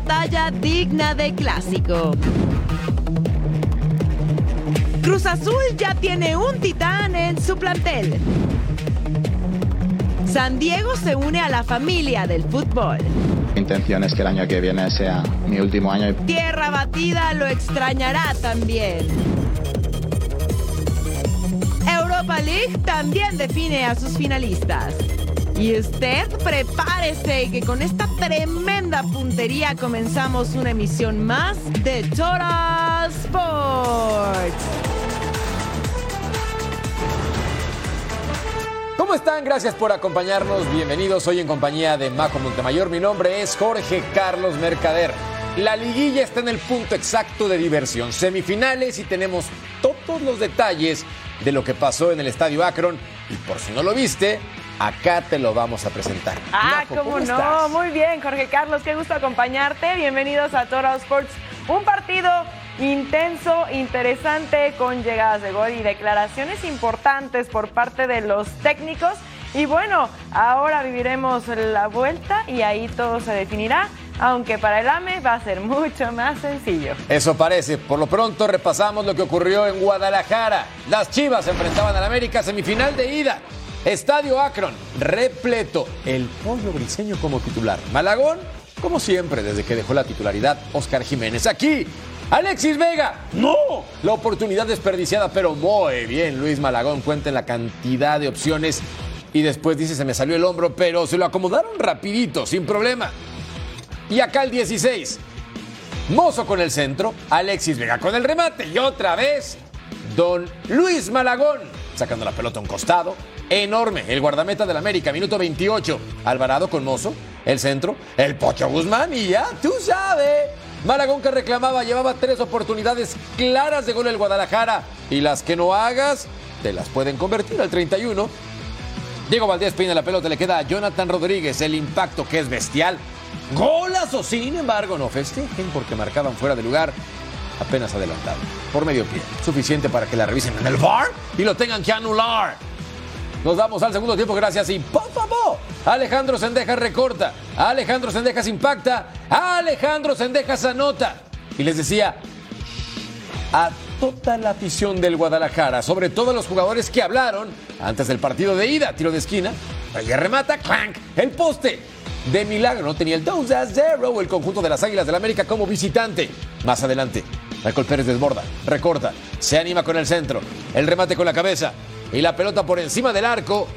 batalla digna de clásico. Cruz Azul ya tiene un titán en su plantel. San Diego se une a la familia del fútbol. Mi intención es que el año que viene sea mi último año. Tierra batida lo extrañará también. Europa League también define a sus finalistas. Y usted prepárese que con esta tremenda puntería comenzamos una emisión más de Total Sports. ¿Cómo están? Gracias por acompañarnos. Bienvenidos hoy en compañía de Majo Montemayor. Mi nombre es Jorge Carlos Mercader. La liguilla está en el punto exacto de diversión. Semifinales y tenemos todos los detalles de lo que pasó en el Estadio Akron. Y por si no lo viste, acá te lo vamos a presentar. Ah, cómo, no. estás? Muy bien, Jorge Carlos, qué gusto acompañarte. Bienvenidos a Toro Sports. Un partido intenso, interesante, con llegadas de gol y declaraciones importantes por parte de los técnicos. Y bueno, ahora viviremos la vuelta y ahí todo se definirá, aunque para el AME va a ser mucho más sencillo. Eso parece. Por lo pronto repasamos lo que ocurrió en Guadalajara. Las Chivas enfrentaban al América semifinal de ida. Estadio Akron, repleto. El pollo briseño como titular. Malagón, como siempre, desde que dejó la titularidad, Oscar Jiménez. Aquí, Alexis Vega. ¡No! La oportunidad desperdiciada, pero muy bien. Luis Malagón cuenta en la cantidad de opciones. Y después dice, se me salió el hombro, pero se lo acomodaron rapidito, sin problema. Y acá el 16. Mozo con el centro, Alexis Vega con el remate y otra vez Don Luis Malagón sacando la pelota a un costado. Enorme, el guardameta del América, minuto 28. Alvarado con Mozo, el centro, el Pocho Guzmán y ya, tú sabes. Malagón que reclamaba, llevaba tres oportunidades claras de gol el Guadalajara y las que no hagas, te las pueden convertir al 31. Diego Valdés peina la pelota, le queda a Jonathan Rodríguez, el impacto que es bestial. Golazo, sin embargo, no festejen porque marcaban fuera de lugar apenas adelantado, por medio pie. Suficiente para que la revisen en el VAR y lo tengan que anular. Nos damos al segundo tiempo, gracias y favor. Alejandro Sendejas recorta, Alejandro Sendejas impacta, Alejandro Sendejas anota. Y les decía, a toda la afición del Guadalajara, sobre todo a los jugadores que hablaron antes del partido de ida, tiro de esquina, que remata, clank, el poste. De milagro no tenía el 2 a 0 el conjunto de las Águilas del América como visitante. Más adelante, Michael Pérez desborda, recorta, se anima con el centro, el remate con la cabeza y la pelota por encima del arco.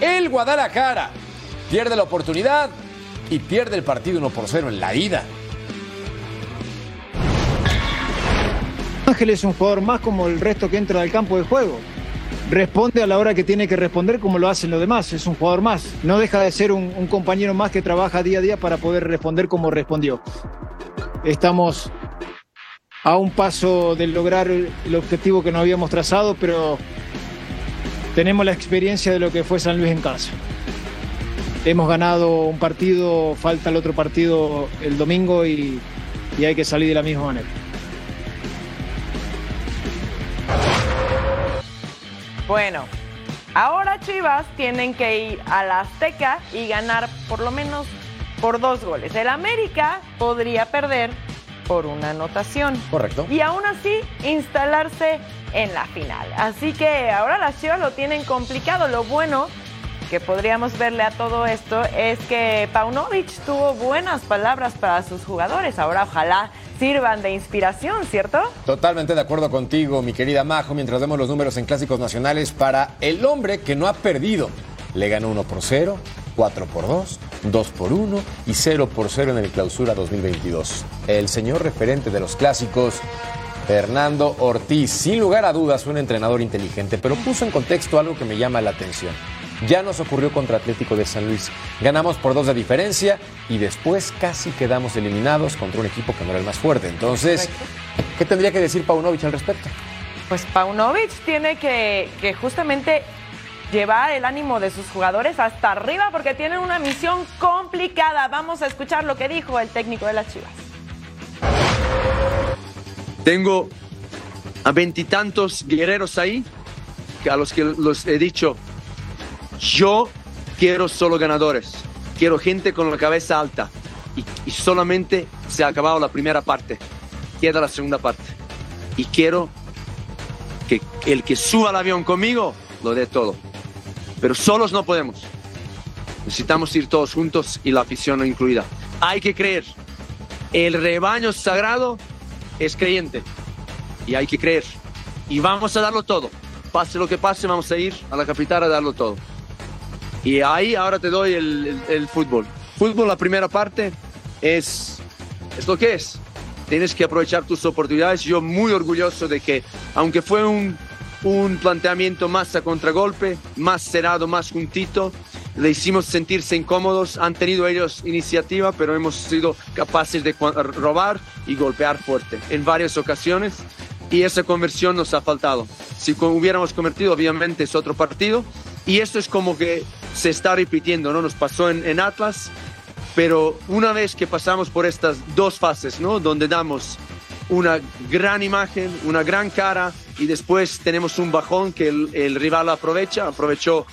El Guadalajara pierde la oportunidad y pierde el partido 1 por 0 en la ida. Ángel es un jugador más como el resto que entra al campo de juego. Responde a la hora que tiene que responder como lo hacen los demás. Es un jugador más. No deja de ser un, un compañero más que trabaja día a día para poder responder como respondió. Estamos a un paso de lograr el objetivo que nos habíamos trazado, pero tenemos la experiencia de lo que fue San Luis en casa. Hemos ganado un partido, falta el otro partido el domingo y, y hay que salir de la misma manera. Bueno, ahora Chivas tienen que ir a la Azteca y ganar por lo menos por dos goles. El América podría perder por una anotación. Correcto. Y aún así instalarse en la final. Así que ahora las Chivas lo tienen complicado. Lo bueno que podríamos verle a todo esto es que Paunovic tuvo buenas palabras para sus jugadores. Ahora ojalá sirvan de inspiración, ¿cierto? Totalmente de acuerdo contigo, mi querida Majo, mientras vemos los números en clásicos nacionales para el hombre que no ha perdido. Le ganó 1 por 0, 4 por 2, 2 por 1 y 0 por 0 en el clausura 2022. El señor referente de los clásicos, Fernando Ortiz, sin lugar a dudas un entrenador inteligente, pero puso en contexto algo que me llama la atención. Ya nos ocurrió contra Atlético de San Luis. Ganamos por dos de diferencia y después casi quedamos eliminados contra un equipo que no era el más fuerte. Entonces, ¿qué tendría que decir Paunovic al respecto? Pues Paunovic tiene que, que justamente llevar el ánimo de sus jugadores hasta arriba porque tienen una misión complicada. Vamos a escuchar lo que dijo el técnico de las Chivas. Tengo a veintitantos guerreros ahí, a los que los he dicho, yo quiero solo ganadores, quiero gente con la cabeza alta y, y solamente se ha acabado la primera parte, queda la segunda parte y quiero que el que suba al avión conmigo lo dé todo, pero solos no podemos, necesitamos ir todos juntos y la afición incluida. Hay que creer, el rebaño sagrado es creyente y hay que creer. Y vamos a darlo todo. Pase lo que pase, vamos a ir a la capital a darlo todo. Y ahí ahora te doy el, el, fútbol. Fútbol, la primera parte, es, es lo que es. Tienes que aprovechar tus oportunidades. Yo muy orgulloso de que, aunque fue un, un planteamiento más a contragolpe, más cerrado, más juntito, le hicimos sentirse incómodos. Han tenido ellos iniciativa, pero hemos sido capaces de robar y golpear fuerte en varias ocasiones. Y esa conversión nos ha faltado. Si hubiéramos convertido, obviamente es otro partido. Y esto es como que se está repitiendo, ¿no? Nos pasó en, en Atlas, pero una vez que pasamos por estas dos fases, ¿no? Donde damos una gran imagen, una gran cara y después tenemos un bajón que el, el rival aprovecha, aprovechó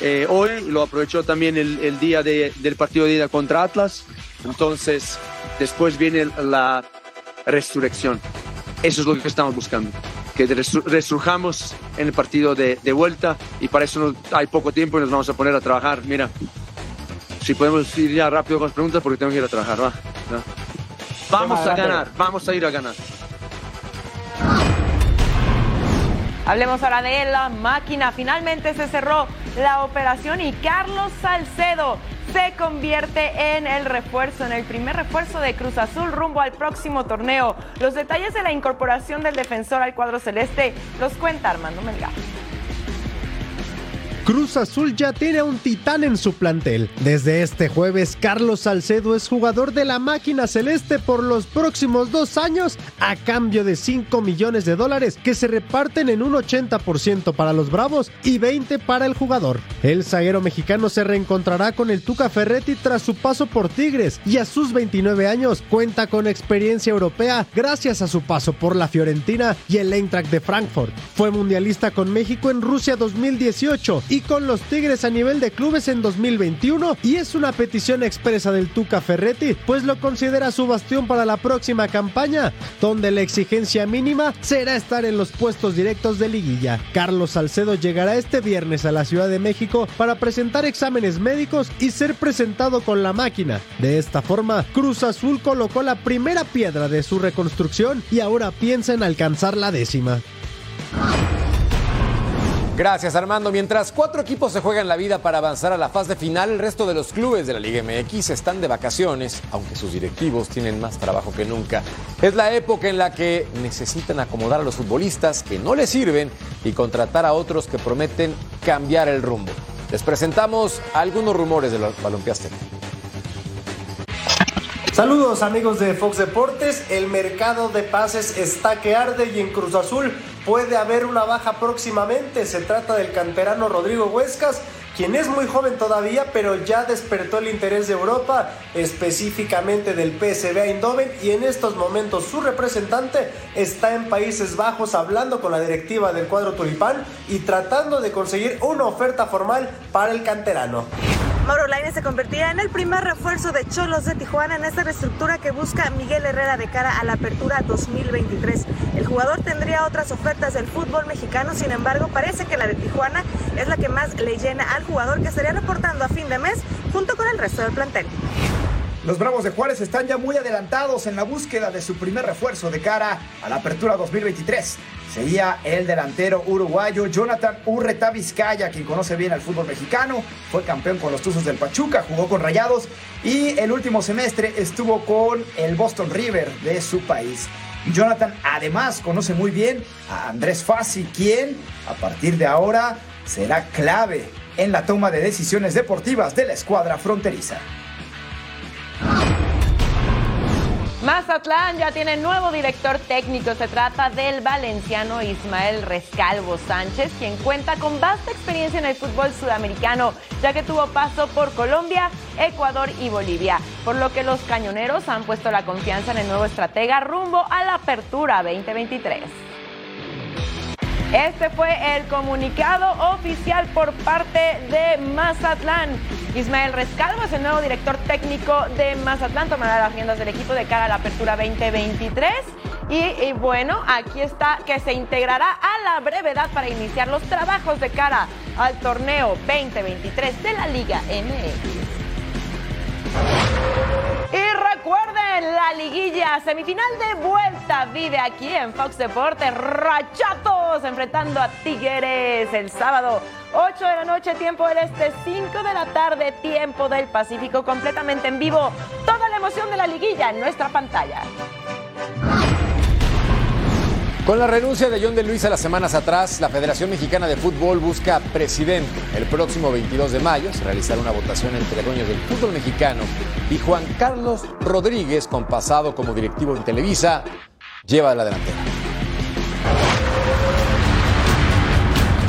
eh, hoy, lo aprovechó también el, el día de, del partido de ida contra Atlas. Entonces, después viene la resurrección. Eso es lo que estamos buscando, que resurjamos en el partido de, de vuelta y para eso no, hay poco tiempo y nos vamos a poner a trabajar. Mira, si podemos ir ya rápido con las preguntas porque tengo que ir a trabajar, va. ¿no? Vamos a ganar, vamos a ir a ganar. Hablemos ahora de la máquina. Finalmente se cerró la operación y Carlos Salcedo se convierte en el refuerzo, en el primer refuerzo de Cruz Azul rumbo al próximo torneo. Los detalles de la incorporación del defensor al cuadro celeste los cuenta Armando Melgar. Cruz Azul ya tiene un titán en su plantel. Desde este jueves, Carlos Salcedo es jugador de la máquina celeste por los próximos dos años a cambio de 5 millones de dólares que se reparten en un 80% para los Bravos y 20 para el jugador. El zaguero mexicano se reencontrará con el Tuca Ferretti tras su paso por Tigres y a sus 29 años cuenta con experiencia europea gracias a su paso por la Fiorentina y el Eintracht de Frankfurt. Fue mundialista con México en Rusia 2018 y con los Tigres a nivel de clubes en 2021 y es una petición expresa del Tuca Ferretti, pues lo considera su bastión para la próxima campaña, donde la exigencia mínima será estar en los puestos directos de liguilla. Carlos Salcedo llegará este viernes a la Ciudad de México para presentar exámenes médicos y ser presentado con la máquina. De esta forma, Cruz Azul colocó la primera piedra de su reconstrucción y ahora piensa en alcanzar la décima. Gracias Armando. Mientras cuatro equipos se juegan la vida para avanzar a la fase final, el resto de los clubes de la Liga MX están de vacaciones, aunque sus directivos tienen más trabajo que nunca. Es la época en la que necesitan acomodar a los futbolistas que no les sirven y contratar a otros que prometen cambiar el rumbo. Les presentamos algunos rumores de los Balompié. Saludos amigos de Fox Deportes, el mercado de pases está que arde y en Cruz Azul puede haber una baja próximamente. Se trata del canterano Rodrigo Huescas, quien es muy joven todavía, pero ya despertó el interés de Europa, específicamente del PSV Eindhoven, y en estos momentos su representante está en Países Bajos hablando con la directiva del cuadro tulipán y tratando de conseguir una oferta formal para el canterano. Mauro Lainez se convertirá en el primer refuerzo de Cholos de Tijuana en esta reestructura que busca Miguel Herrera de cara a la apertura 2023. El jugador tendría otras ofertas del fútbol mexicano, sin embargo, parece que la de Tijuana es la que más le llena al jugador que estaría reportando a fin de mes junto con el resto del plantel. Los Bravos de Juárez están ya muy adelantados en la búsqueda de su primer refuerzo de cara a la apertura 2023. Sería el delantero uruguayo Jonathan Urreta Vizcaya, quien conoce bien al fútbol mexicano, fue campeón con los Tuzos del Pachuca, jugó con Rayados y el último semestre estuvo con el Boston River de su país. Jonathan además conoce muy bien a Andrés Fassi, quien a partir de ahora será clave en la toma de decisiones deportivas de la escuadra fronteriza. Mazatlán ya tiene nuevo director técnico. Se trata del valenciano Ismael Rescalvo Sánchez, quien cuenta con vasta experiencia en el fútbol sudamericano, ya que tuvo paso por Colombia, Ecuador y Bolivia, por lo que los cañoneros han puesto la confianza en el nuevo estratega rumbo a la apertura 2023. Este fue el comunicado oficial por parte de Mazatlán. Ismael Rescalvo es el nuevo director técnico de Mazatlán, tomará las riendas del equipo de cara a la apertura 2023. Y, bueno, aquí está que se integrará a la brevedad para iniciar los trabajos de cara al torneo 2023 de la Liga MX. Y recuerden, la liguilla semifinal de vuelta vive aquí en Fox Deportes. Rachatos enfrentando a Tigres el sábado 8 de la noche, tiempo del este, 5 de la tarde, tiempo del Pacífico, completamente en vivo. Toda la emoción de la liguilla en nuestra pantalla. Con la renuncia de John de Luisa las semanas atrás, la Federación Mexicana de Fútbol busca presidente. El próximo 22 de mayo se realizará una votación entre dueños del fútbol mexicano y Juan Carlos Rodríguez, con pasado como directivo en Televisa, lleva la delantera.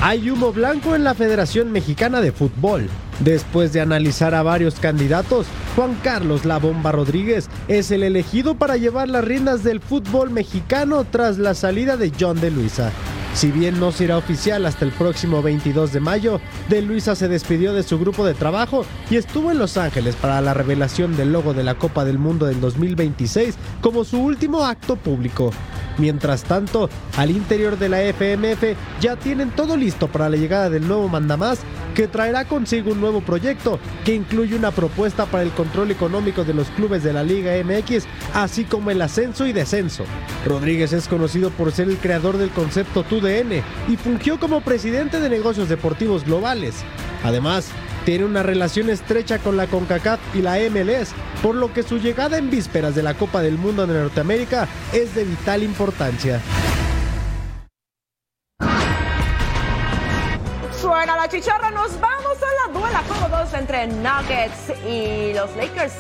Hay humo blanco en la Federación Mexicana de Fútbol. Después de analizar a varios candidatos, Juan Carlos La Bomba Rodríguez es el elegido para llevar las riendas del fútbol mexicano tras la salida de John de Luisa. Si bien no será oficial hasta el próximo 22 de mayo, De Luisa se despidió de su grupo de trabajo y estuvo en Los Ángeles para la revelación del logo de la Copa del Mundo del 2026 como su último acto público. Mientras tanto, al interior de la FMF ya tienen todo listo para la llegada del nuevo mandamás que traerá consigo un nuevo proyecto que incluye una propuesta para el control económico de los clubes de la Liga MX, así como el ascenso y descenso. Rodríguez es conocido por ser el creador del concepto Y fungió como presidente de negocios deportivos globales. Además, tiene una relación estrecha con la CONCACAF y la MLS, por lo que su llegada en vísperas de la Copa del Mundo de Norteamérica es de vital importancia. Suena la chicharra, nos vamos a la duela juego 2 entre Nuggets y los Lakers.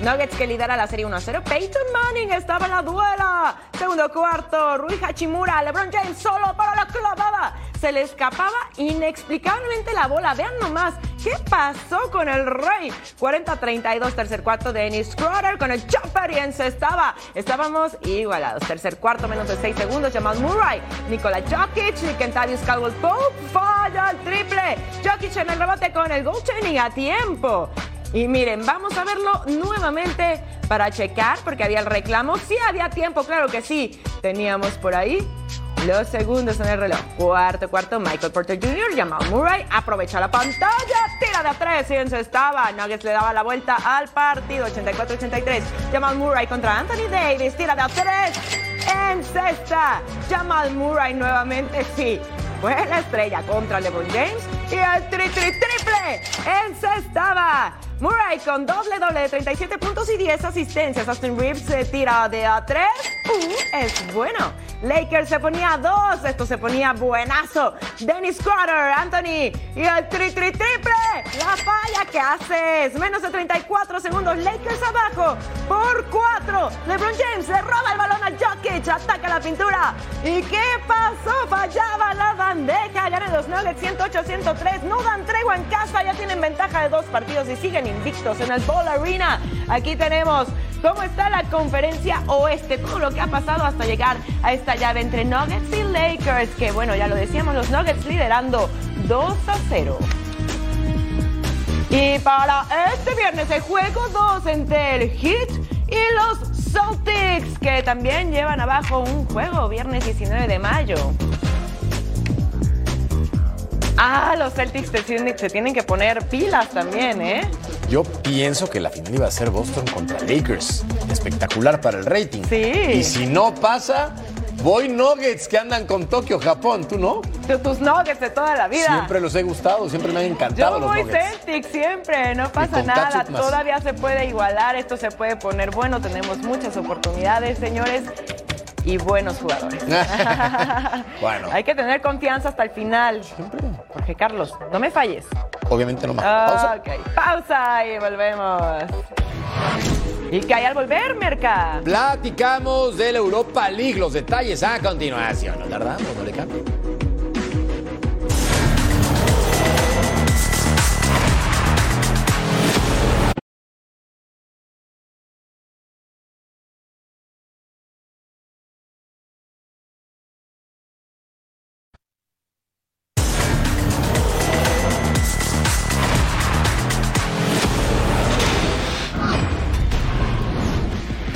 Nuggets que lidera la serie 1-0. Peyton Manning estaba en la duela. Segundo cuarto, Rui Hachimura, LeBron James solo para la clavada. Se le escapaba inexplicablemente la bola. Vean nomás qué pasó con el Rey. 40-32, tercer cuarto, Dennis Schroeder con el jumper y encestaba. Estábamos igualados. Tercer cuarto, menos de 6 segundos. Jamal Murray, Nikola Jokic y Kentavious Caldwell Pope falla el triple. Jokic en el rebote con el goaltending a tiempo. Y miren, vamos a verlo nuevamente para checar, porque había el reclamo. Sí había tiempo, claro que sí. Teníamos por ahí los segundos en el reloj. Cuarto, cuarto, Michael Porter Jr., Jamal Murray, aprovecha la pantalla, tira de a tres y estaba. Nuggets le daba la vuelta al partido, 84-83. Jamal Murray contra Anthony Davis, tira de a tres, en cesta. Jamal Murray nuevamente, sí. Fue la estrella contra LeBron James y el tri, tri, triple encestaba. Murray con doble doble de 37 puntos y 10 asistencias. Austin Reeves se tira de a 3. Uh, es bueno. Lakers se ponía a 2. Esto se ponía buenazo. Dennis Carter, Anthony y el tri tri triple. La falla que haces. Menos de 34 segundos. Lakers abajo por 4. LeBron James le roba el balón a Jokic. Ataca la pintura. ¿Y qué pasó? Fallaba la bandeja. Ganan los Nuggets 108-103. No dan tregua en casa. Ya tienen ventaja de dos partidos y siguen en el Ball Arena. Aquí tenemos cómo está la conferencia oeste, todo lo que ha pasado hasta llegar a esta llave entre Nuggets y Lakers, que bueno, ya lo decíamos, los Nuggets liderando 2 a 0. Y para este viernes el juego 2 entre el Heat y los Celtics, que también llevan abajo un juego viernes 19 de mayo. Ah, los Celtics se tienen, se tienen que poner pilas también, ¿eh? Yo pienso que la final iba a ser Boston contra Lakers. Espectacular para el rating. Sí. Y si no pasa, voy Nuggets que andan con Tokio, Japón. ¿Tú no? Tu- Tus nuggets de toda la vida. Siempre los he gustado, siempre me han encantado Yo los voy Nuggets. Celtics siempre, no pasa nada. Todavía se puede igualar, esto se puede poner bueno. Tenemos muchas oportunidades, señores, y buenos jugadores. Bueno. Hay que tener confianza hasta el final. Jorge Carlos, no me falles. Obviamente no más. Pausa. Pausa y volvemos. ¿Y qué hay al volver, Merca? Platicamos de la Europa League. Los detalles a continuación. No tardamos, no le cambie.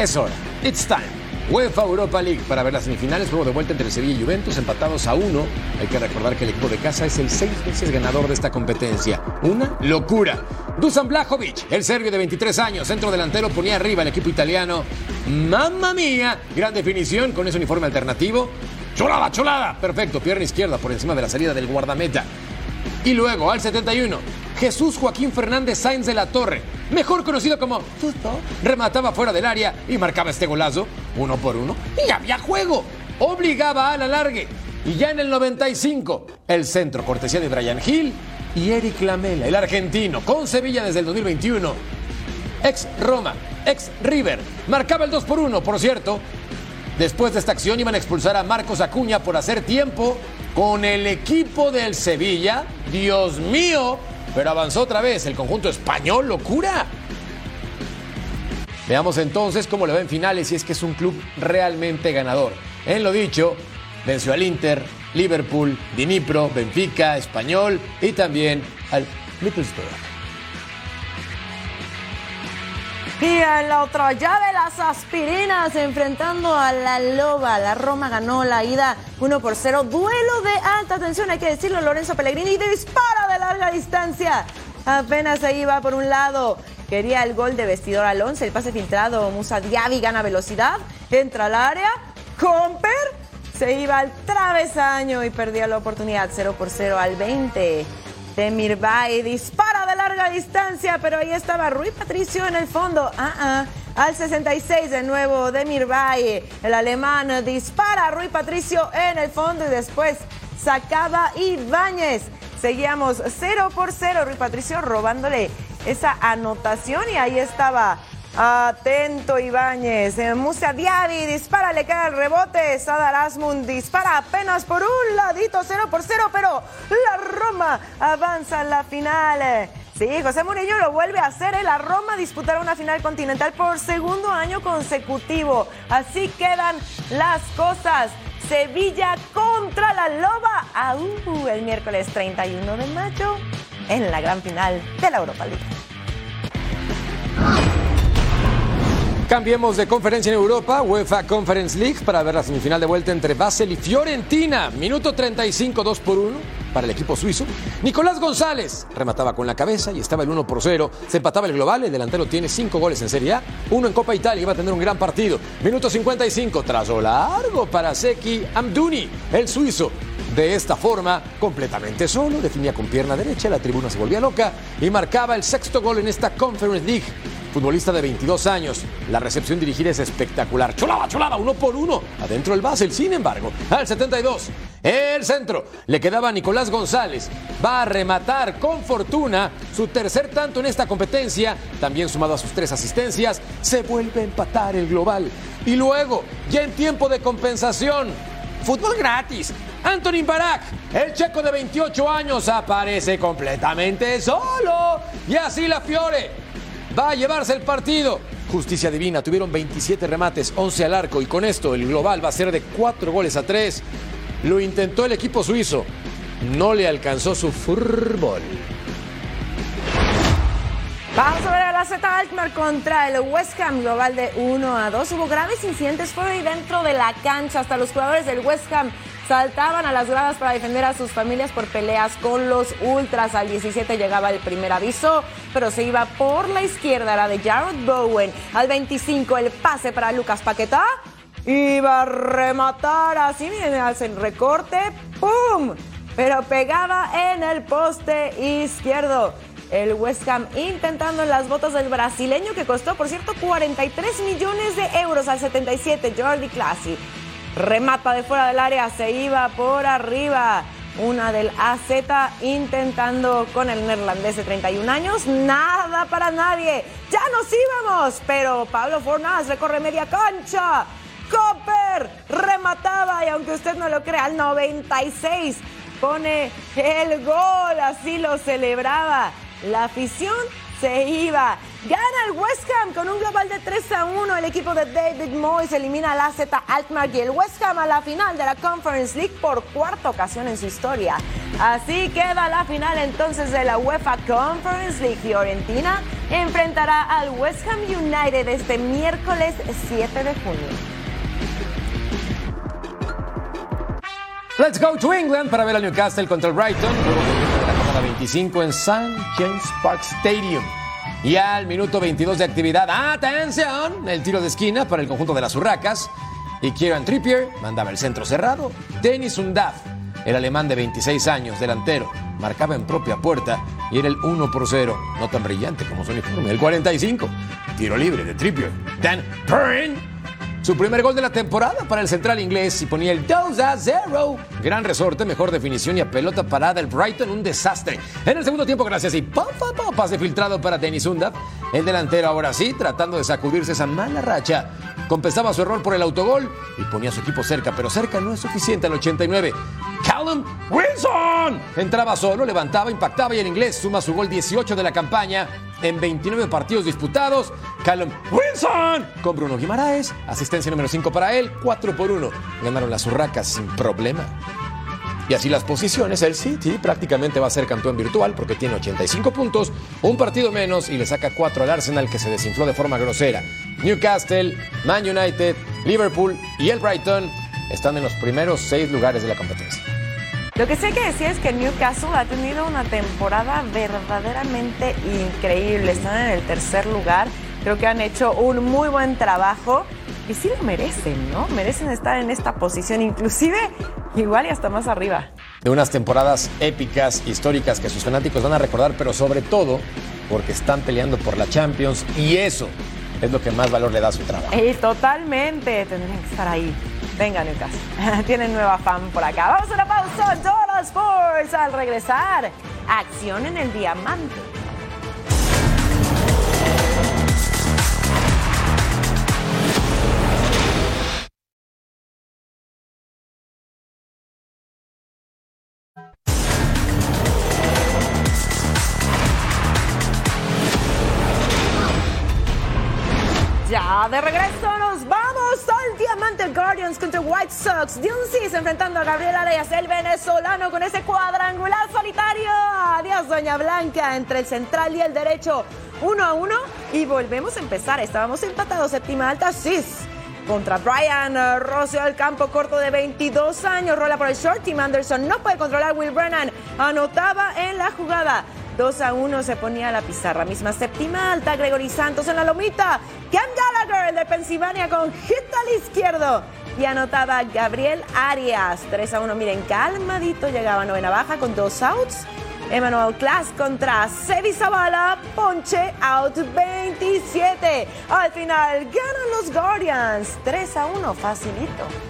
Es hora. It's time. UEFA Europa League para ver las semifinales. Juego de vuelta entre Sevilla y Juventus, empatados a uno. Hay que recordar que el equipo de casa es el seis veces ganador de esta competencia. Una locura. Dusan Blajovic, el serbio de 23 años, centro delantero, ponía arriba el equipo italiano. ¡Mamma mía! Gran definición con ese uniforme alternativo. ¡Cholada, cholada! Perfecto, pierna izquierda por encima de la salida del guardameta. Y luego, al 71, Jesús Joaquín Fernández Sáenz de la Torre, mejor conocido como Tuto, remataba fuera del área y marcaba este golazo, uno por uno, y había juego. Obligaba al alargue. Y ya en el 95, el centro, cortesía de Brian Hill y Eric Lamela, el argentino, con Sevilla desde el 2021. Ex Roma, ex River, marcaba el 2 por 1, por cierto. Después de esta acción iban a expulsar a Marcos Acuña por hacer tiempo con el equipo del Sevilla. Dios mío, pero avanzó otra vez el conjunto español, locura. Veamos entonces cómo le va en finales y es que es un club realmente ganador. En lo dicho, venció al Inter, Liverpool, Dinipro, Benfica, Español y también al Middlesbrough. Y en la otra llave, las aspirinas enfrentando a la Loba. La Roma ganó la ida 1 por 0. Duelo de alta tensión, hay que decirlo. Lorenzo Pellegrini dispara de larga distancia. Apenas se iba por un lado. Quería el gol de vestidor Alonso. El pase filtrado. Musa Diaby gana velocidad. Entra al área. Comper se iba al travesaño y perdía la oportunidad. 0 por 0 al 20. Demirbay dispara de larga distancia, pero ahí estaba Rui Patricio en el fondo. Ah, ah. Al 66 de nuevo Demirbay, el alemán dispara Rui Patricio en el fondo y después sacaba Ibáñez. Seguíamos 0 por 0, Rui Patricio robándole esa anotación y ahí estaba Atento Ibáñez. Musa Diaby dispara, le cae el rebote. Sadar Asmund dispara apenas por un ladito, 0 por 0, pero la Roma avanza a la final. Sí, José Murillo lo vuelve a hacer. eh, La Roma disputará una final continental por segundo año consecutivo. Así quedan las cosas. Sevilla contra la Loba. El miércoles 31 de mayo en la gran final de la Europa League. Cambiemos de conferencia en Europa, UEFA Conference League, para ver la semifinal de vuelta entre Basel y Fiorentina. Minuto 35, 2 por 1 para el equipo suizo. Nicolás González remataba con la cabeza y estaba el 1 por 0. Se empataba el global, el delantero tiene 5 goles en Serie A, uno en Copa Italia, iba a tener un gran partido. Minuto 55, trazo largo para Seki Amduni, el suizo. De esta forma, completamente solo, definía con pierna derecha, la tribuna se volvía loca y marcaba el sexto gol en esta Conference League. Futbolista de 22 años, la recepción dirigida es espectacular. Cholaba, cholaba, uno por uno, adentro el Basel, sin embargo, al 72, el centro, le quedaba a Nicolás González, va a rematar con fortuna su tercer tanto en esta competencia, también sumado a sus tres asistencias, se vuelve a empatar el global. Y luego, ya en tiempo de compensación, Fútbol gratis. Anthony Barak, el checo de 28 años, aparece completamente solo. Y así la Fiore va a llevarse el partido. Justicia divina, tuvieron 27 remates, 11 al arco y con esto el global va a ser de 4 goles a 3. Lo intentó el equipo suizo, no le alcanzó su fútbol. Vamos a ver a la Z Alkmaar contra el West Ham global de 1 a 2. Hubo graves incidentes fuera y dentro de la cancha. Hasta los jugadores del West Ham saltaban a las gradas para defender a sus familias por peleas con los ultras. Al 17 llegaba el primer aviso, pero se iba por la izquierda, la de Jared Bowen. Al 25 el pase para Lucas Paquetá. Iba a rematar así, miren, hacen recorte, ¡pum! Pero pegaba en el poste izquierdo. El West Ham intentando en las botas del brasileño que costó, por cierto, 43 millones de euros al 77, Jordi Classy. Remata de fuera del área, se iba por arriba. Una del AZ intentando con el neerlandés de 31 años. Nada para nadie. Ya nos íbamos. Pero Pablo Fornás recorre media cancha. Copper remataba y aunque usted no lo crea, al 96 pone el gol. Así lo celebraba. La afición se iba. Gana el West Ham con un global de 3 a 1. El equipo de David Moyes elimina al AZ Alkmaar y el West Ham a la final de la Conference League por cuarta ocasión en su historia. Así queda la final entonces de la UEFA Conference League. Fiorentina enfrentará al West Ham United este miércoles 7 de junio. Let's go to England para ver al Newcastle contra el Brighton. de la jornada 25 en St. James Park Stadium. Y al minuto 22 de actividad, ¡atención! El tiro de esquina para el conjunto de las Urracas. Y Kieran Trippier mandaba el centro cerrado. Denis Undaf, el alemán de 26 años, delantero, marcaba en propia puerta y era el 1 por 0. No tan brillante como su uniforme. El 45. Tiro libre de Trippier. Dan Perrin su primer gol de la temporada para el central inglés y ponía el 2 a 0. Gran resorte, mejor definición y a pelota parada el Brighton, un desastre. En el segundo tiempo, gracias y pa, pa, pa, pase filtrado para Denis Undaf. El delantero ahora sí, tratando de sacudirse esa mala racha. Compensaba su error por el autogol y ponía a su equipo cerca, pero cerca no es suficiente al 89. Callum Wilson entraba solo, levantaba, impactaba y el inglés suma su gol 18 de la campaña en 29 partidos disputados. Callum Wilson con Bruno Guimaraes, asistencia número 5 para él, 4 por 1. Ganaron las urracas sin problema. Y así las posiciones, el City prácticamente va a ser campeón virtual porque tiene 85 puntos, un partido menos y le saca 4 al Arsenal que se desinfló de forma grosera. Newcastle, Man United, Liverpool y el Brighton están en los primeros 6 lugares de la competencia. Lo que sí hay que decir es que Newcastle ha tenido una temporada verdaderamente increíble. Están en el tercer lugar. Creo que han hecho un muy buen trabajo y sí lo merecen, ¿no? Merecen estar en esta posición, inclusive igual y hasta más arriba. De unas temporadas épicas, históricas que sus fanáticos van a recordar, pero sobre todo porque están peleando por la Champions y eso es lo que más valor le da a su trabajo. Y totalmente tendrían que estar ahí. Venga, Lucas. Tienen nueva fan por acá. Vamos a una pausa. Total Sports. Al regresar, acción en el diamante. De regreso nos vamos al Diamante Guardians contra White Sox. Dioncis enfrentando a Gabriel Arias, el venezolano, con ese cuadrangular solitario. Adiós, Doña Blanca, entre el central y el derecho. Uno a uno y volvemos a empezar. Estábamos empatados, séptima alta, Sis. Contra Brian uh, Rossio al campo corto de 22 años. Rola por el short. Tim Anderson no puede controlar. Will Brennan anotaba en la jugada. 2 a 1 se ponía la pizarra. Misma séptima alta, Gregory Santos en la lomita. Cam Gallagher, de Pensilvania, con hit al izquierdo. Y anotaba Gabriel Arias. 3 a 1, miren, calmadito. Llegaba a novena baja con dos outs. Emmanuel Class contra Sevi Zavala, ponche out 27. Al final ganan los Guardians 3 a 1, facilito.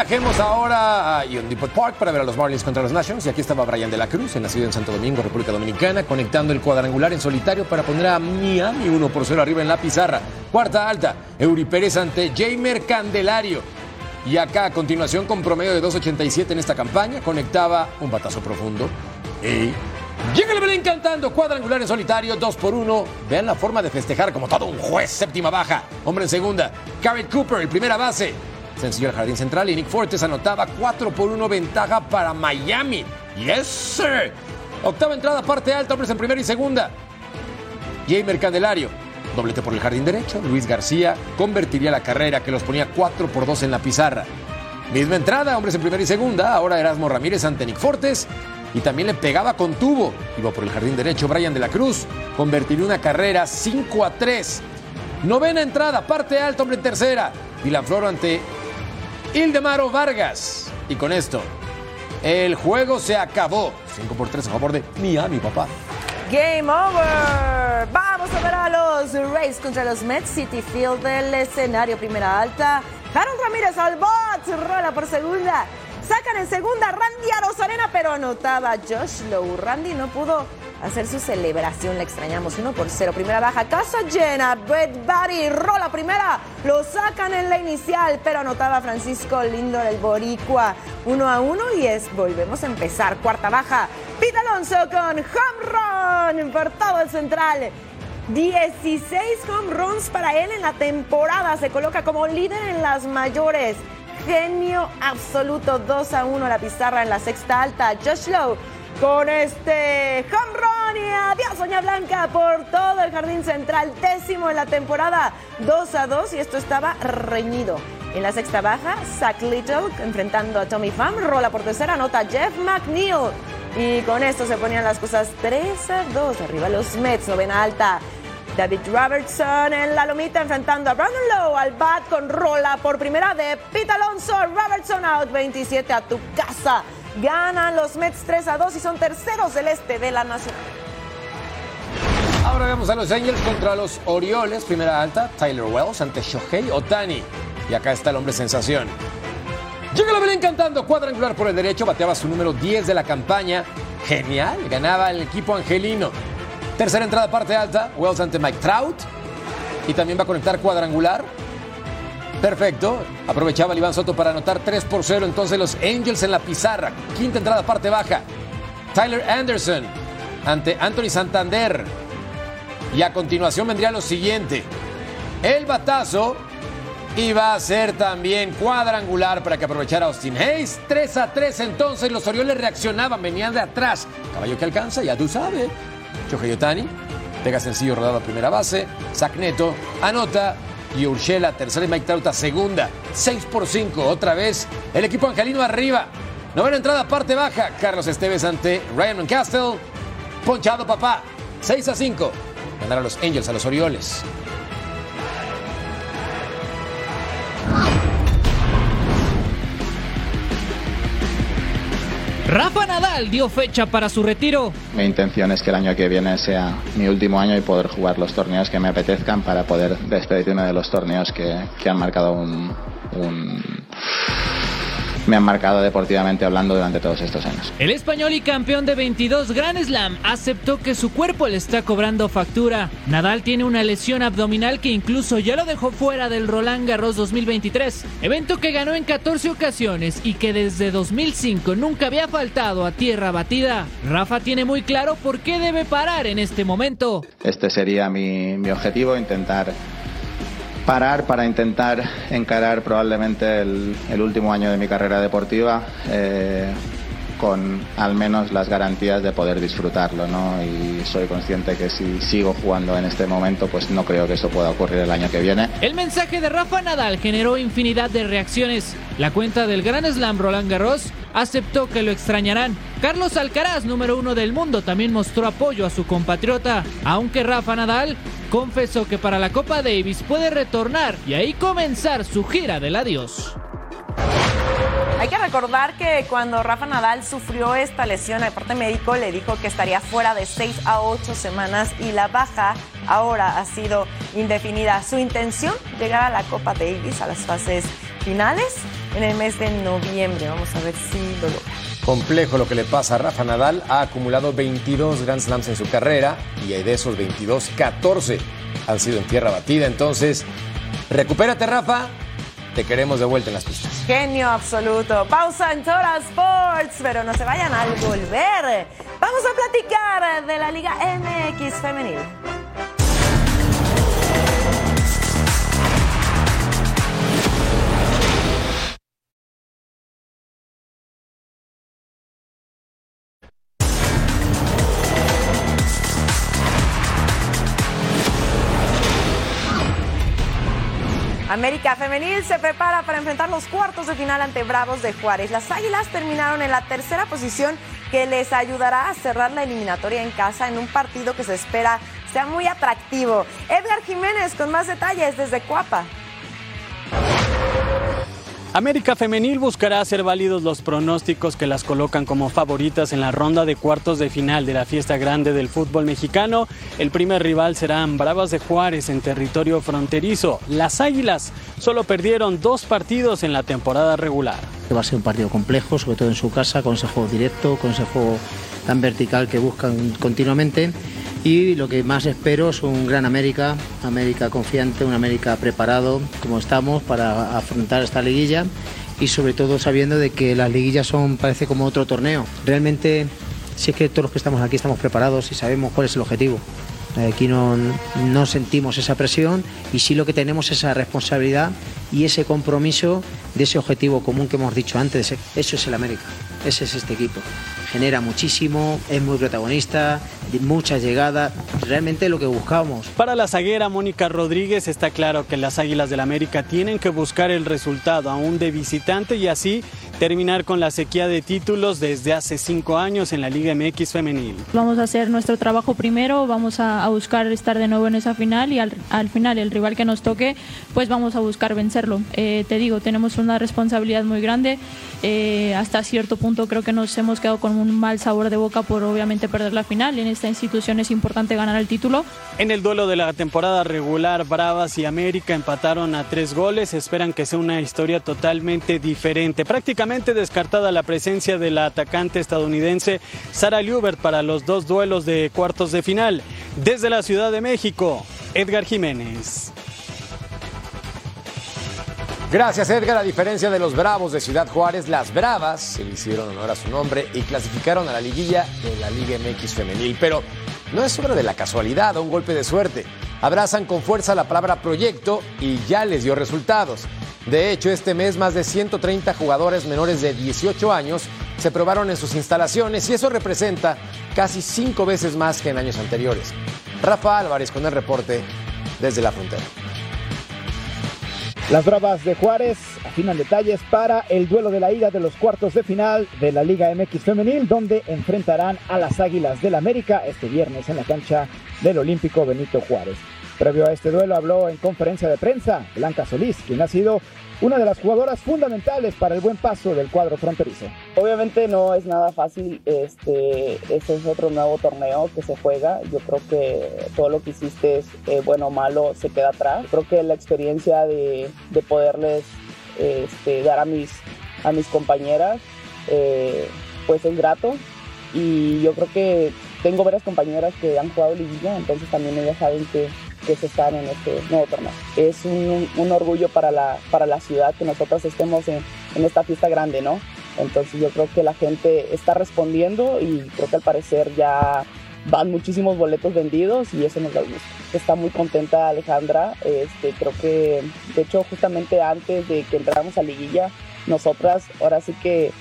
Viajemos ahora a Depot Park para ver a los Marlins contra los Nationals. Y aquí estaba Brian de la Cruz, nacido en Santo Domingo, República Dominicana, conectando el cuadrangular en solitario para poner a Miami 1 por 0 arriba en la pizarra. Cuarta alta, Eury Pérez ante Jamer Candelario. Y acá a continuación con promedio de 2.87 en esta campaña, conectaba un batazo profundo. Y llega el Belén cantando cuadrangular en solitario, 2 por 1. Vean la forma de festejar como todo un juez, séptima baja. Hombre en segunda, Garrett Cooper, el primera base. Sencillo al jardín central y Nick Fortes anotaba 4 por 1 ventaja para Miami. Yes, sir. Octava entrada, parte alta, hombres en primera y segunda. Jamer Candelario, doblete por el jardín derecho. Luis García convertiría la carrera que los ponía 4 por 2 en la pizarra. Misma entrada, hombres en primera y segunda. Ahora Erasmo Ramírez ante Nick Fortes. Y también le pegaba con tubo. Iba por el jardín derecho Brian de la Cruz. Convertiría una carrera 5 a 3. Novena entrada, parte alta, hombre en tercera. Dylan Floro ante Ildemaro Vargas. Y con esto, el juego se acabó. 5 por 3 a favor de Miami, papá. Game over. Vamos a ver a los Rays contra los Mets City Field del escenario primera alta. Harold Ramírez al bot, rola por segunda. Sacan en segunda Randy a Rosarena, pero anotaba Josh Lowe. Randy no pudo hacer su celebración, le extrañamos. 1 por 0, primera baja, casa llena. Brett Barry rola primera, lo sacan en la inicial, pero anotaba Francisco Lindor, el Boricua. 1 a 1 y es, volvemos a empezar. Cuarta baja, Pete Alonso con home run por todo el central. 16 home runs para él en la temporada. Se coloca como líder en las mayores. Genio absoluto. 2 a 1 la pizarra en la sexta alta. Josh Lowe con este home run y adiós Soña Blanca por todo el jardín central. Décimo en la temporada. 2 a 2 y esto estaba reñido. En la sexta baja, Zach Little enfrentando a Tommy Pham. Rola por tercera, anota Jeff McNeil. Y con esto se ponían las cosas 3 a 2. Arriba los Mets, novena alta. David Robertson en la lomita enfrentando a Brandon Lowe al bat con rola por primera de Pete Alonso. Robertson out 27 a tu casa. Ganan los Mets 3 a 2 y son terceros del este de la nacional. Ahora vemos a los Angels contra los Orioles. Primera alta, Tyler Wells ante Shohei Otani. Y acá está el hombre sensación. Llega la Belén cantando cuadrangular por el derecho, bateaba su número 10 de la campaña. Genial, ganaba el equipo angelino. Tercera entrada, parte alta, Wells ante Mike Trout. Y también va a conectar cuadrangular. Perfecto. Aprovechaba el Iván Soto para anotar 3 por 0. Entonces los Angels en la pizarra. Quinta entrada, parte baja. Tyler Anderson ante Anthony Santander. Y a continuación vendría lo siguiente. El batazo iba a ser también cuadrangular para que aprovechara Austin Hayes. 3 a 3 entonces los Orioles reaccionaban, venían de atrás. Caballo que alcanza, ya tú sabes. Shohei pega sencillo rodado a primera base. Zach Neto anota. Y Urshela, tercera y Mike Trout a segunda. 6 por 5, otra vez. El equipo angelino arriba. Novena entrada, parte baja. Carlos Esteves ante Ryan Castle. Ponchado, papá. 6 a 5. Ganaron los Angels a los Orioles. Rafa Nadal dio fecha para su retiro. Mi intención es que el año que viene sea mi último año y poder jugar los torneos que me apetezcan para poder despedirme de los torneos que, que han marcado un, un me han marcado deportivamente hablando durante todos estos años. El español y campeón de 22 Grand Slam aceptó que su cuerpo le está cobrando factura. Nadal tiene una lesión abdominal que incluso ya lo dejó fuera del Roland Garros 2023, evento que ganó en 14 ocasiones y que desde 2005 nunca había faltado a tierra batida. Rafa tiene muy claro por qué debe parar en este momento. Este sería mi, mi objetivo, intentar parar para intentar encarar probablemente el, último año de mi carrera deportiva eh, con al menos las garantías de poder disfrutarlo, ¿no? Y soy consciente que si sigo jugando en este momento, pues no creo que eso pueda ocurrir el año que viene. El mensaje de Rafa Nadal generó infinidad de reacciones. La cuenta del Gran Slam Roland Garros aceptó que lo extrañarán. Carlos Alcaraz, número uno del mundo, también mostró apoyo a su compatriota, aunque Rafa Nadal confesó que para la Copa Davis puede retornar y ahí comenzar su gira del adiós. Que recordar que cuando Rafa Nadal sufrió esta lesión, el parte médico le dijo que estaría fuera de 6 a 8 semanas y la baja ahora ha sido indefinida. Su intención, llegar a la Copa Davis, a las fases finales, en el mes de noviembre. Vamos a ver si lo logra. Complejo lo que le pasa a Rafa Nadal. Ha acumulado 22 Grand Slams en su carrera y de esos 22, 14 han sido en tierra batida. Entonces, recupérate, Rafa. Te queremos de vuelta en las pistas. Genio absoluto. Pausa en Tora Sports, pero no se vayan al volver. Vamos a platicar de la Liga MX Femenil. América Femenil se prepara para enfrentar los cuartos de final ante Bravos de Juárez. Las Águilas terminaron en la tercera posición que les ayudará a cerrar la eliminatoria en casa en un partido que se espera sea muy atractivo. Edgar Jiménez con más detalles desde Cuapa. América Femenil buscará hacer válidos los pronósticos que las colocan como favoritas en la ronda de cuartos de final de la fiesta grande del fútbol mexicano. El primer rival serán Bravas de Juárez en territorio fronterizo. Las Águilas solo perdieron dos partidos en la temporada regular. Va a ser un partido complejo, sobre todo en su casa, con ese juego directo, con ese juego tan vertical que buscan continuamente. Y lo que más espero es un gran América, América confiante, un América preparado como estamos para afrontar esta liguilla y sobre todo sabiendo de que las liguillas son parece como otro torneo. Realmente sí es que todos los que estamos aquí estamos preparados y sabemos cuál es el objetivo. Aquí no, no sentimos esa presión y sí lo que tenemos es esa responsabilidad y ese compromiso de ese objetivo común que hemos dicho antes. Eso es el América, ese es este equipo genera muchísimo, es muy protagonista, muchas llegadas, realmente lo que buscamos. Para la zaguera Mónica Rodríguez está claro que las Águilas del América tienen que buscar el resultado aún de visitante y así terminar con la sequía de títulos desde hace cinco años en la Liga MX femenil. Vamos a hacer nuestro trabajo primero, vamos a, buscar estar de nuevo en esa final y al, final el rival que nos toque, pues vamos a buscar Eh, te digo, tenemos una responsabilidad muy grande. Eh, hasta cierto punto creo que nos hemos quedado con un mal sabor de boca por obviamente perder la final. En esta institución es importante ganar el título. En el duelo de la temporada regular, Bravas y América empataron a tres goles. Esperan que sea una historia totalmente diferente. Prácticamente descartada la presencia de la atacante estadounidense Sara Liubert para los dos duelos de cuartos de final. Desde la Ciudad de México, Edgar Jiménez. Gracias Edgar, a diferencia de los Bravos de Ciudad Juárez, las Bravas se le hicieron honor a su nombre y clasificaron a la liguilla de la Liga MX femenil. Pero no es obra de la casualidad o un golpe de suerte. Abrazan con fuerza la palabra proyecto y ya les dio resultados. De hecho, este mes más de 130 jugadores menores de 18 años se probaron en sus instalaciones y eso representa casi cinco veces más que en años anteriores. Rafa Álvarez con el reporte desde la frontera. Las Bravas de Juárez afinan detalles para el duelo de la ida de los cuartos de final de la Liga MX Femenil, donde enfrentarán a las Águilas del América este viernes en la cancha del Olímpico Benito Juárez. Previo a este duelo habló en conferencia de prensa Blanca Solís, quien ha sido una de las jugadoras fundamentales para el buen paso del cuadro fronterizo. Obviamente no es nada fácil, este, es otro nuevo torneo que se juega, yo creo que todo lo que hiciste es eh, bueno o malo se queda atrás, creo que la experiencia de, de poderles este, dar a mis, a mis compañeras eh, pues es grato. Y yo creo que tengo varias compañeras que han jugado liguilla, entonces también ellas saben que que se están en este nuevo torneo. Es un, orgullo para la, para la ciudad que nosotros estemos en, en, esta fiesta grande, ¿no? Entonces yo creo que la gente está respondiendo y creo que al parecer ya van muchísimos boletos vendidos y eso nos da gusto. Está muy contenta Alejandra, este, creo que de hecho justamente antes de que entráramos a liguilla, nosotras ahora sí que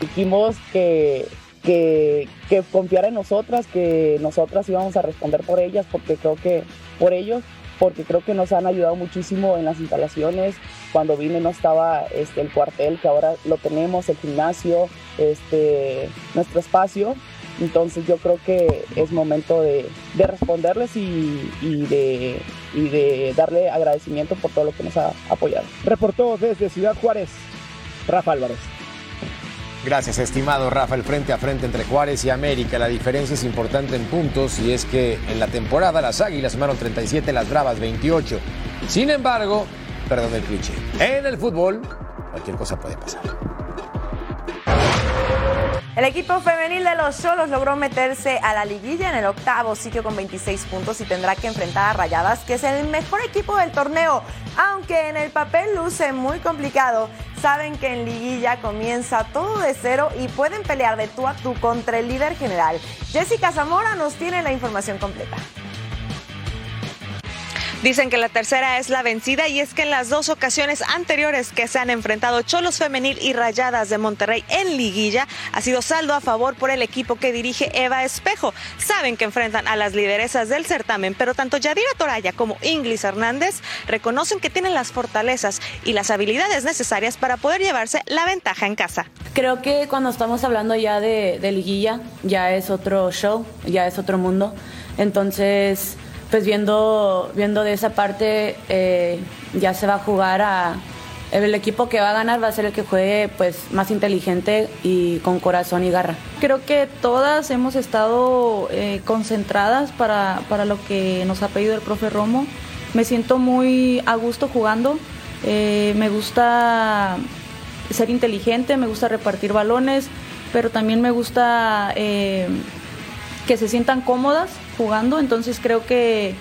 dijimos que que, que confiara en nosotras, que nosotras íbamos a responder por ellas, porque creo que por ellos, porque creo que nos han ayudado muchísimo en las instalaciones. Cuando vine no estaba este, el cuartel, que ahora lo tenemos, el gimnasio, este, nuestro espacio. Entonces yo creo que es momento de, de responderles y, y, de, y de darle agradecimiento por todo lo que nos ha apoyado. Reportó desde Ciudad Juárez, Rafa Álvarez. Gracias, estimado Rafa. El frente a frente entre Juárez y América. La diferencia es importante en puntos y es que en la temporada las Águilas sumaron 37, las Bravas 28. Sin embargo, perdón el cliché, en el fútbol cualquier cosa puede pasar. El equipo femenil de los Solos logró meterse a la liguilla en el octavo sitio con 26 puntos y tendrá que enfrentar a Rayadas, que es el mejor equipo del torneo. Aunque en el papel luce muy complicado, saben que en liguilla comienza todo de cero y pueden pelear de tú a tú contra el líder general. Jessica Zamora nos tiene la información completa. Dicen que la tercera es la vencida y es que en las dos ocasiones anteriores que se han enfrentado Cholos Femenil y Rayadas de Monterrey en liguilla ha sido saldo a favor por el equipo que dirige Eva Espejo. Saben que enfrentan a las lideresas del certamen, pero tanto Yadira Toraya como Inglis Hernández reconocen que tienen las fortalezas y las habilidades necesarias para poder llevarse la ventaja en casa. Creo que cuando estamos hablando ya de, de liguilla, ya es otro show, ya es otro mundo. Entonces, pues viendo, viendo de esa parte, eh, ya se va a jugar a... El equipo que va a ganar va a ser el que juegue pues, más inteligente y con corazón y garra. Creo que todas hemos estado eh, concentradas para, para, lo que nos ha pedido el profe Romo. Me siento muy a gusto jugando. Eh, me gusta ser inteligente, me gusta repartir balones, pero también me gusta que se sientan cómodas jugando, entonces creo que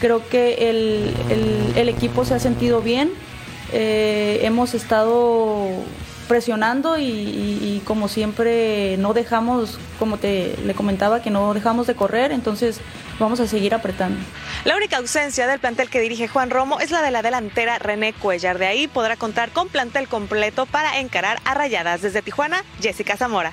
creo que el, el, equipo se ha sentido bien, eh, hemos estado presionando y, como siempre no dejamos, como te le comentaba, que no dejamos de correr, entonces vamos a seguir apretando. La única ausencia del plantel que dirige Juan Romo es la de la delantera René Cuellar. De ahí podrá contar con plantel completo para encarar a Rayadas. Desde Tijuana, Jessica Zamora.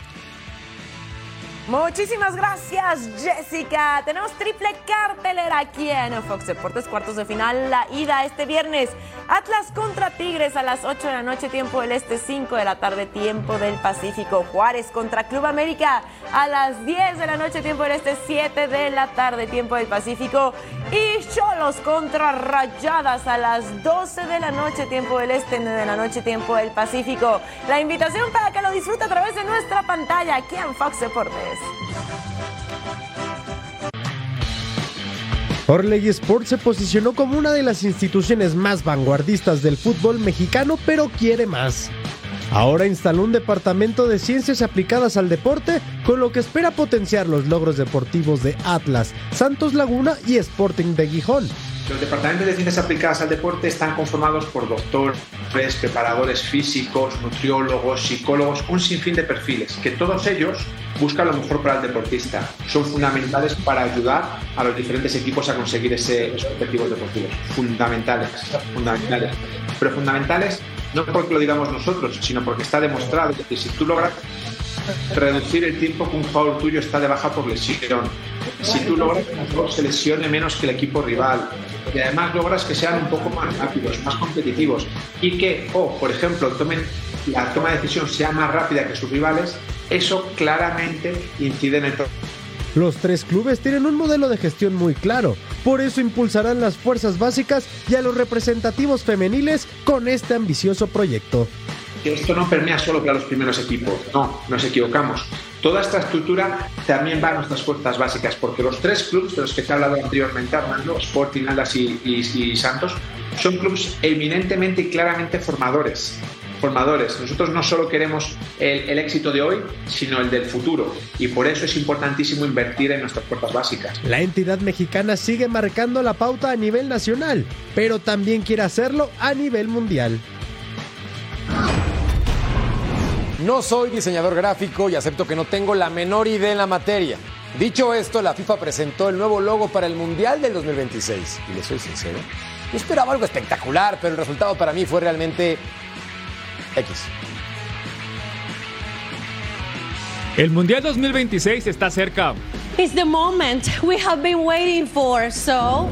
Muchísimas gracias, Jessica. Tenemos triple cartelera aquí en Fox Deportes, cuartos de final, la ida este viernes. Atlas contra Tigres a las 8 de la noche, tiempo del Este, 5 de la tarde, tiempo del Pacífico. Juárez contra Club América a las 10 de la noche, tiempo del Este, 7 de la tarde, tiempo del Pacífico. Y Cholos contra Rayadas a las 12 de la noche, tiempo del Este, 9 de la noche, tiempo del Pacífico. La invitación para que lo disfrute a través de nuestra pantalla aquí en Fox Deportes. Orley Sports se posicionó como una de las instituciones más vanguardistas del fútbol mexicano, pero quiere más. Ahora instaló un departamento de ciencias aplicadas al deporte, con lo que espera potenciar los logros deportivos de Atlas, Santos Laguna y Sporting de Gijón. Los departamentos de ciencias aplicadas al deporte están conformados por doctores, preparadores físicos, nutriólogos, psicólogos, un sinfín de perfiles, que todos ellos buscan lo mejor para el deportista. Son fundamentales para ayudar a los diferentes equipos a conseguir ese, esos objetivos deportivos. Fundamentales, fundamentales. Pero fundamentales no porque lo digamos nosotros, sino porque está demostrado que si tú logras reducir el tiempo que un jugador tuyo está de baja por lesión, si tú logras que un jugador se lesione menos que el equipo rival, y además logras que sean un poco más rápidos, más competitivos. Y que, o por ejemplo, tomen la toma de decisión sea más rápida que sus rivales, eso claramente incide en el los tres clubes tienen un modelo de gestión muy claro, por eso impulsarán las fuerzas básicas y a los representativos femeniles con este ambicioso proyecto. Esto no permea solo para los primeros equipos, no, nos equivocamos. Toda esta estructura también va a nuestras fuerzas básicas, porque los tres clubes de los que te he hablado anteriormente, Armando, Sporting, Alas y, y, y Santos, son clubes eminentemente y claramente formadores formadores. Nosotros no solo queremos el, el, éxito de hoy, sino el del futuro. Y por eso es importantísimo invertir en nuestras puertas básicas. La entidad mexicana sigue marcando la pauta a nivel nacional, pero también quiere hacerlo a nivel mundial. No soy diseñador gráfico y acepto que no tengo la menor idea en la materia. Dicho esto, la FIFA presentó el nuevo logo para el Mundial del 2026. Y le soy sincero, yo esperaba algo espectacular, pero el resultado para mí fue realmente X. El Mundial 2026 está cerca. It's the moment we have been waiting for, so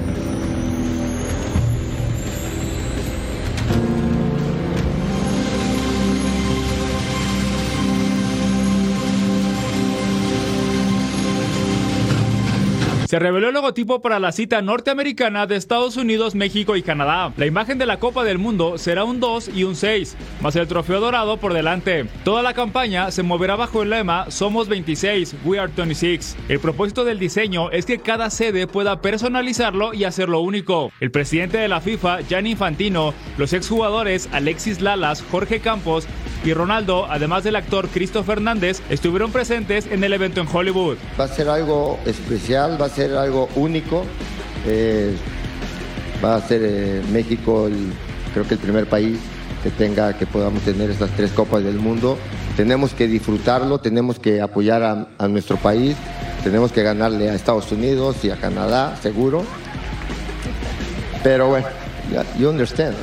Se reveló el logotipo para la cita norteamericana de Estados Unidos, México y Canadá. La imagen de la Copa del Mundo será un 2 y un 6, más el trofeo dorado por delante. Toda la campaña se moverá bajo el lema Somos 26, We are 26. El propósito del diseño es que cada sede pueda personalizarlo y hacerlo único. El presidente de la FIFA, Gianni Infantino, los exjugadores Alexis Lalas, Jorge Campos y Ronaldo, además del actor Cristo Fernández, estuvieron presentes en el evento en Hollywood. Va a ser algo especial, va a ser algo único. Eh, va a ser eh, México, el, creo que el primer país que tenga, que podamos tener estas tres copas del mundo. Tenemos que disfrutarlo, tenemos que apoyar a, a nuestro país, tenemos que ganarle a Estados Unidos y a Canadá, seguro. Pero bueno, you understand.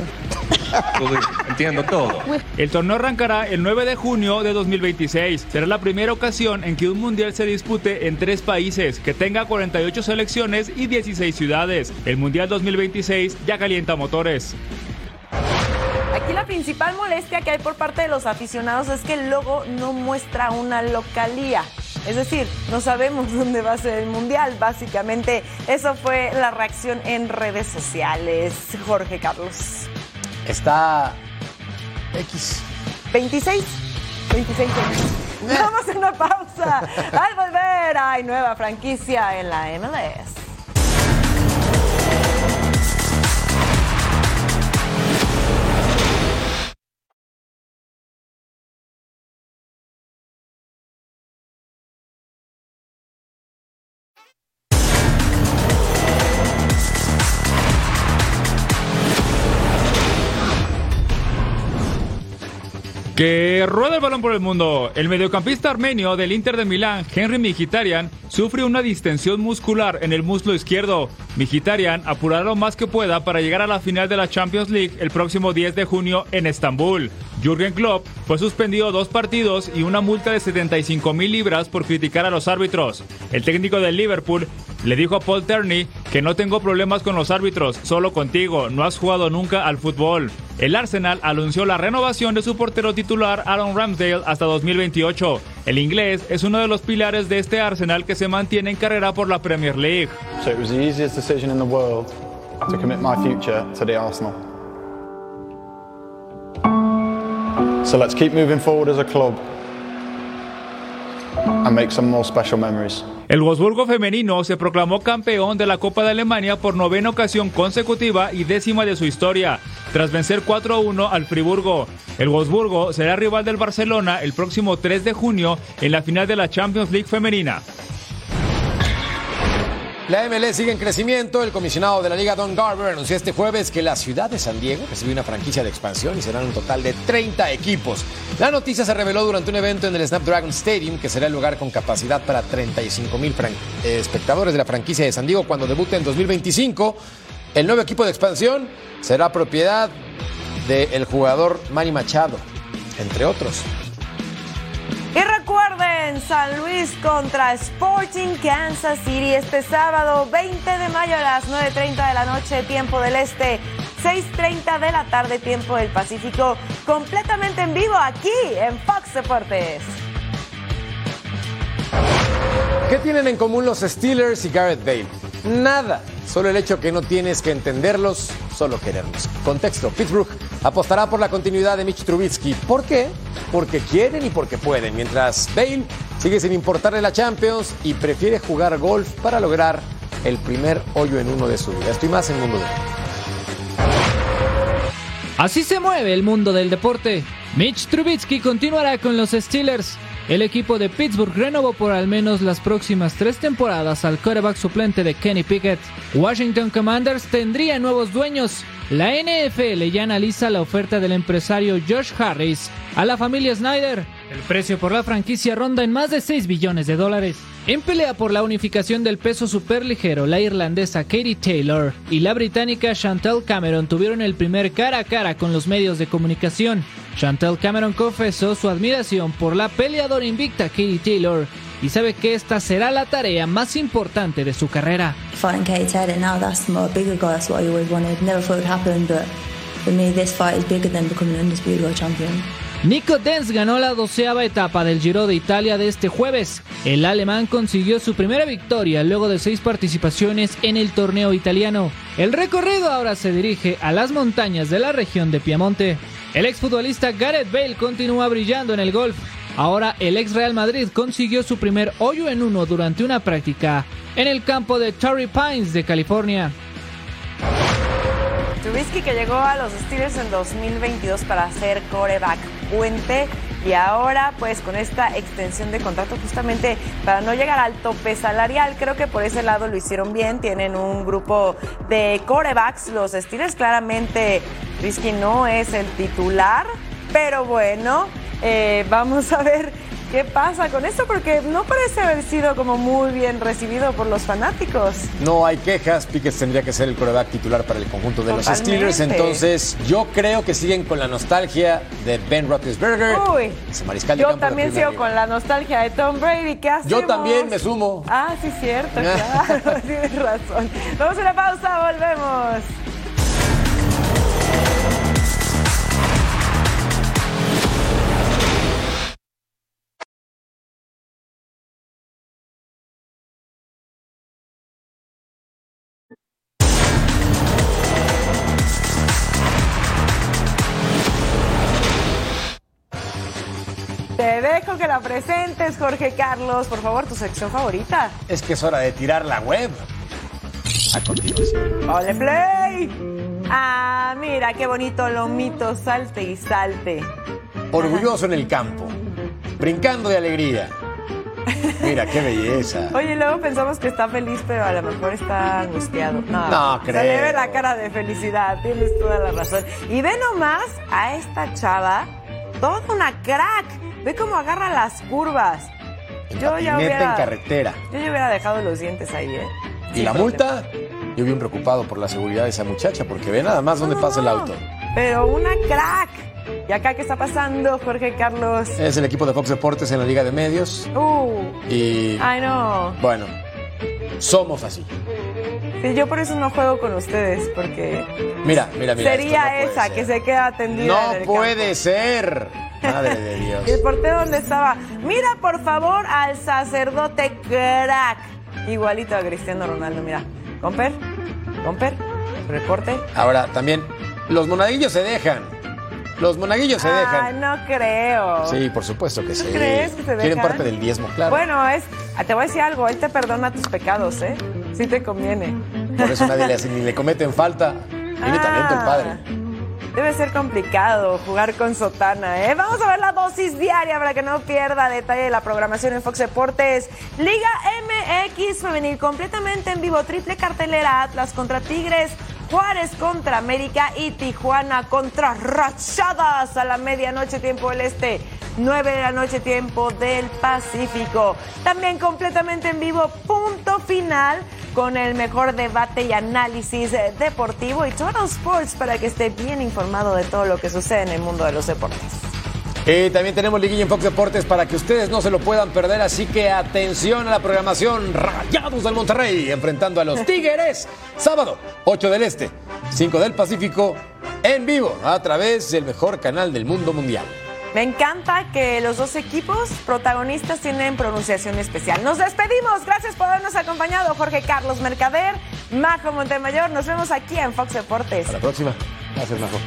Entiendo todo. El torneo arrancará el 9 de junio de 2026. Será la primera ocasión en que un mundial se dispute en tres países, que tenga 48 selecciones y 16 ciudades. El mundial 2026 ya calienta motores. Aquí la principal molestia que hay por parte de los aficionados es que el logo no muestra una localía. Es decir, no sabemos dónde va a ser el mundial. Básicamente, eso fue la reacción en redes sociales. Jorge Carlos. Está X. 26. 26 Vamos a una pausa. Al volver hay nueva franquicia en la MLS. Que rueda el balón por el mundo. El mediocampista armenio del Inter de Milán, Henry Mkhitaryan, sufre una distensión muscular en el muslo izquierdo. Mkhitaryan apurará lo más que pueda para llegar a la final de la Champions League el próximo 10 de junio en Estambul. Jürgen Klopp fue suspendido dos partidos y una multa de 75 mil libras por criticar a los árbitros. El técnico del Liverpool le dijo a Paul Terney que no tengo problemas con los árbitros, solo contigo, no has jugado nunca al fútbol. El Arsenal anunció la renovación de su portero titular Aaron Ramsdale hasta 2028. El inglés es uno de los pilares de este Arsenal que se mantiene en carrera por la Premier League. So it was the easiest decision in the world to commit my future to the Arsenal. So let's keep moving forward as a club and make some more special memories. El Wolfsburgo femenino se proclamó campeón de la Copa de Alemania por novena ocasión consecutiva y décima de su historia, tras vencer 4-1 al Friburgo. El Wolfsburgo será rival del Barcelona el próximo 3 de junio en la final de la Champions League femenina. La MLS sigue en crecimiento. El comisionado de la Liga, Don Garber, anunció este jueves que la ciudad de San Diego recibe una franquicia de expansión y serán un total de 30 equipos. La noticia se reveló durante un evento en el Snapdragon Stadium, que será el lugar con capacidad para 35 mil eh, espectadores de la franquicia de San Diego cuando debute en 2025. El nuevo equipo de expansión será propiedad del jugador Manny Machado, entre otros. Recuerden, San Luis contra Sporting Kansas City este sábado 20 de mayo a las 9.30 de la noche, tiempo del este, 6.30 de la tarde, tiempo del Pacífico, completamente en vivo aquí en Fox Deportes. ¿Qué tienen en común los Steelers y Garrett Bale? Nada. Solo el hecho que no tienes que entenderlos, solo quererlos. Contexto, Pittsburgh apostará por la continuidad de Mitch Trubisky. ¿Por qué? Porque quieren y porque pueden, mientras Bale sigue sin importarle la Champions y prefiere jugar golf para lograr el primer hoyo en uno de su vida. Estoy más en mundo Así se mueve el mundo del deporte. Mitch Trubisky continuará con los Steelers. El equipo de Pittsburgh renovó por al menos las próximas tres temporadas al quarterback suplente de Kenny Pickett. Washington Commanders tendría nuevos dueños. La NFL ya analiza la oferta del empresario Josh Harris a la familia Snyder. El precio por la franquicia ronda en más de 6 billones de dólares. En pelea por la unificación del peso superligero, la irlandesa Katie Taylor y la británica Chantel Cameron tuvieron el primer cara a cara con los medios de comunicación. Chantel Cameron confesó su admiración por la peleadora invicta Katie Taylor y sabe que esta será la tarea más importante de su carrera. Fighting Katie Taylor now, that's my bigger goal. That's what I always wanted. Never thought it would happen, but for me, this fight is bigger than becoming an undisputed world champion. Nico Denz ganó la doceava etapa del Giro de Italia de este jueves. El alemán consiguió su primera victoria luego de seis participaciones en el torneo italiano. El recorrido ahora se dirige a las montañas de la región de Piamonte. El exfutbolista Gareth Bale continúa brillando en el golf. Ahora el ex Real Madrid consiguió su primer hoyo en uno durante una práctica en el campo de Torrey Pines de California. Trubisky que llegó a los Steelers en 2022 para ser coreback puente y ahora pues con esta extensión de contrato justamente para no llegar al tope salarial, creo que por ese lado lo hicieron bien, tienen un grupo de corebacks, los Steelers claramente Trubisky no es el titular, pero bueno, eh, vamos a ver ¿Qué pasa con esto? Porque no parece haber sido como muy bien recibido por los fanáticos. No hay quejas. Pickett tendría que ser el coreback titular para el conjunto de los. Steelers. Entonces, yo creo que siguen con la nostalgia de Ben Roethlisberger. Uy, Ese mariscal de yo campo también sigo con la nostalgia de Tom Brady. ¿Qué hacemos? Yo también me sumo. Ah, sí, cierto, claro, tienes razón. Vamos a una pausa, volvemos. Que la presentes, Jorge Carlos. Por favor, tu sección favorita. Es que es hora de tirar la web. A continuación. ¡Ole Play! Ah, mira qué bonito lomito, salte y salte. Orgulloso en el campo. Brincando de alegría. Mira, qué belleza. Oye, luego pensamos que está feliz, pero a lo mejor está angustiado. No, No Se le ve creo. la cara de felicidad, tienes toda la razón. Y ve nomás a esta chava, toda una crack. Ve cómo agarra las curvas. Yo ya hubiera, en carretera. yo ya hubiera dejado los dientes ahí, ¿eh? ¿Y Sin la problema. multa? Yo bien preocupado por la seguridad de esa muchacha, porque ve nada más dónde pasa el auto. Pero una crack. ¿Y acá qué está pasando, Jorge Carlos? Es el equipo de Fox Deportes en la Liga de Medios. Uh, Y ay no. bueno, somos así. Sí, yo por eso no juego con ustedes, porque Mira, mira, mira. sería no esa que se queda tendida. en No el puede ser. Madre de Dios. ¿Y el portero dónde estaba? Mira, por favor, al sacerdote crack. Igualito a Cristiano Ronaldo, mira. Comper, Comper, reporte. Ahora, también, los monaguillos se dejan. Los monaguillos se Ah, dejan. no creo. Sí, por supuesto que sí. crees que se Quieren dejan? parte del diezmo, claro. Bueno, es, ah, te voy a decir algo, él te perdona tus pecados, ¿eh? Sí te conviene. Por eso nadie le hace, ni le cometen falta. Tiene talento el padre. Debe ser complicado jugar con Sotana, ¿eh? Vamos a ver la dosis diaria para que no pierda detalle de la programación en Fox Deportes. Liga MX femenil completamente en vivo, triple cartelera Atlas contra Tigres, Juárez contra América y Tijuana contra Rachadas a la medianoche tiempo del Este. 9 de la noche tiempo del Pacífico. También completamente en vivo, punto final con el mejor debate y análisis eh, deportivo y Total Sports para que esté bien informado de todo lo que sucede en el mundo de los deportes. Y también tenemos liguilla en Fox Deportes para que ustedes no se lo puedan perder, así que atención a la programación Rayados del Monterrey enfrentando a los Tigres sábado 8 del Este, 5 del Pacífico en vivo a través del mejor canal del mundo mundial. Me encanta que los dos equipos protagonistas tienen pronunciación especial. Nos despedimos. Gracias por habernos acompañado. Jorge Carlos Mercader, Majo Montemayor. Nos vemos aquí en Fox Deportes. Hasta la próxima. Gracias, Majo.